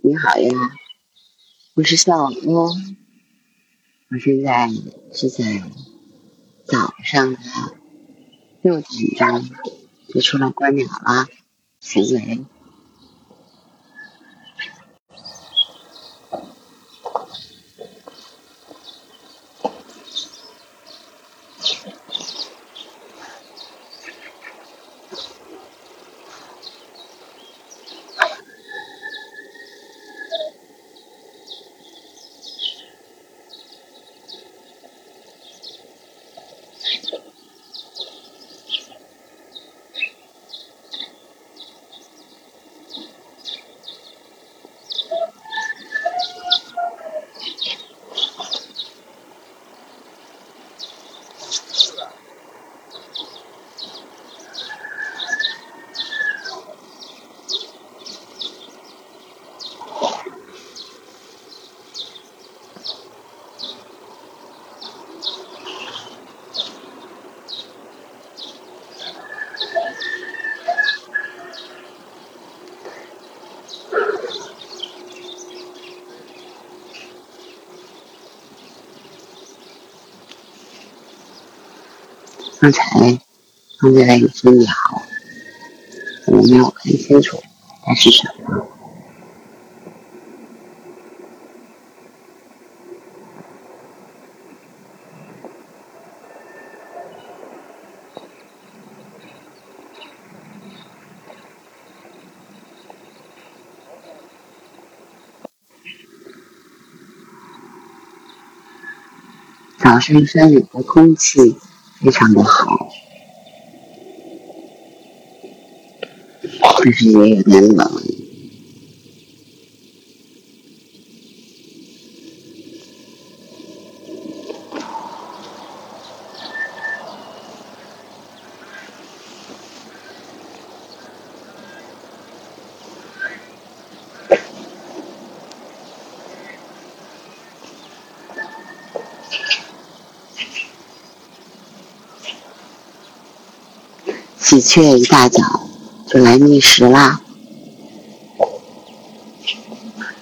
你好呀，我是小欧，我现在是在早上的六点钟就出来观鸟了，行为。刚才看见了一只鸟，我没有看清楚它是什么。早上山里的空气。非常的好，就是也有点冷。喜鹊一大早就来觅食啦。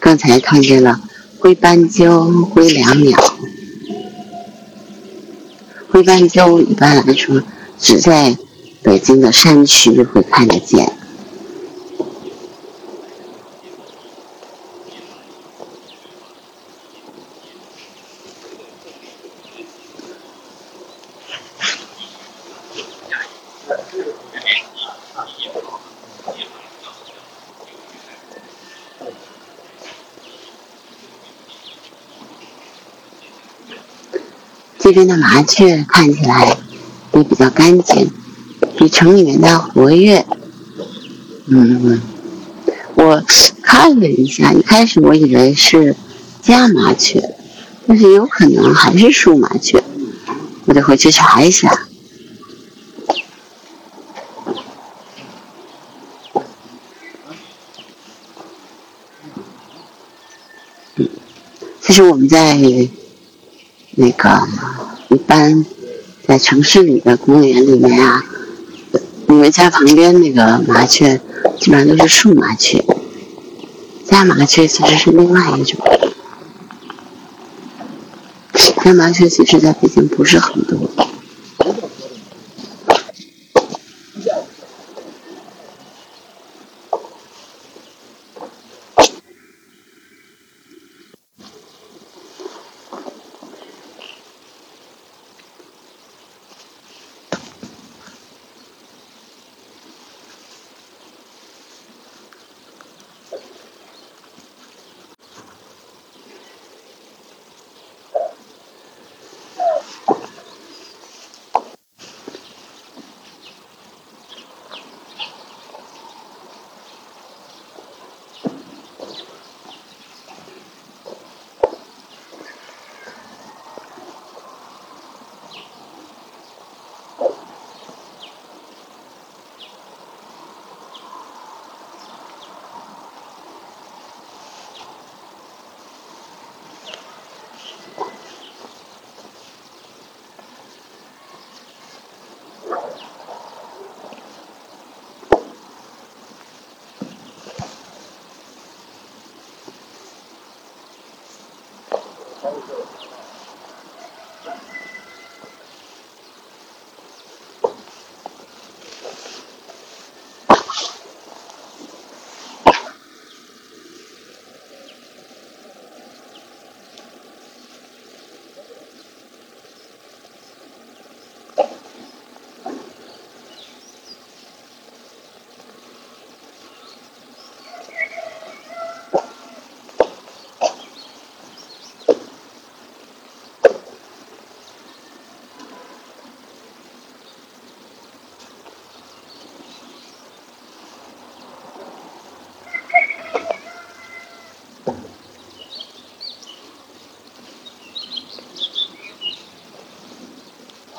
刚才看见了灰斑鸠、灰椋鸟。灰斑鸠一般来说只在北京的山区会看得见。这边的麻雀看起来也比较干净，比城里面的活跃。嗯，我看了一下，一开始我以为是家麻雀，但是有可能还是树麻雀，我得回去查一下。嗯，其实我们在。那个一般在城市里的公园里面啊，你们家旁边那个麻雀基本上都是树麻雀，家麻雀其实是另外一种。家麻雀其实在北京不是很多。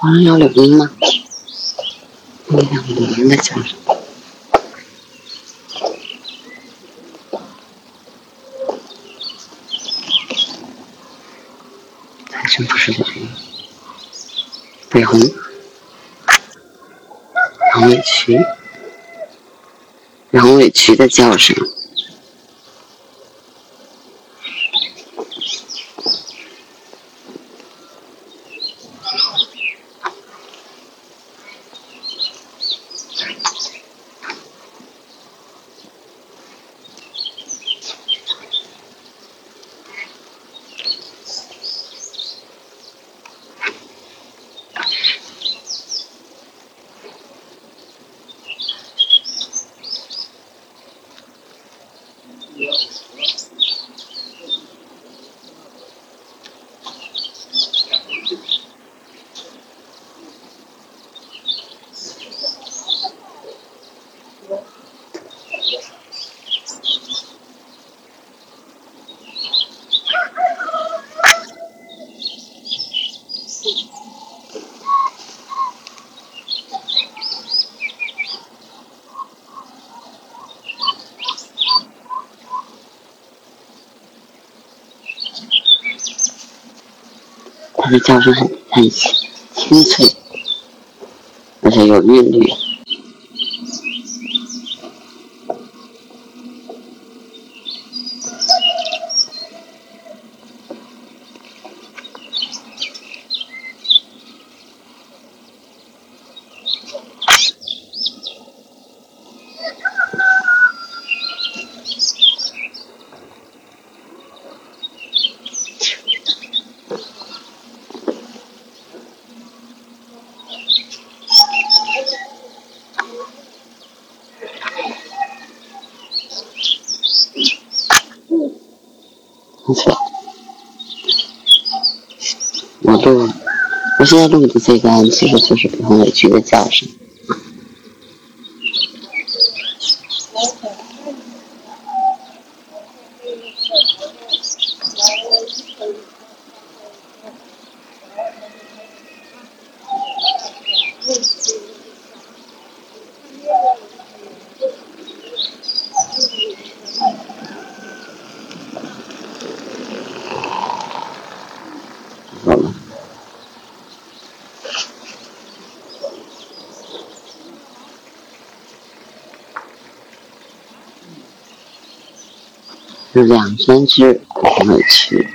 好像有柳莺吗？你两个柳莺的叫声，还真不是柳莺，北红，羊尾渠，羊尾渠的叫声。它的叫声很很清脆，而且有韵律。我录，我现在录的这个其实就是很委屈的叫声。两三只我没去。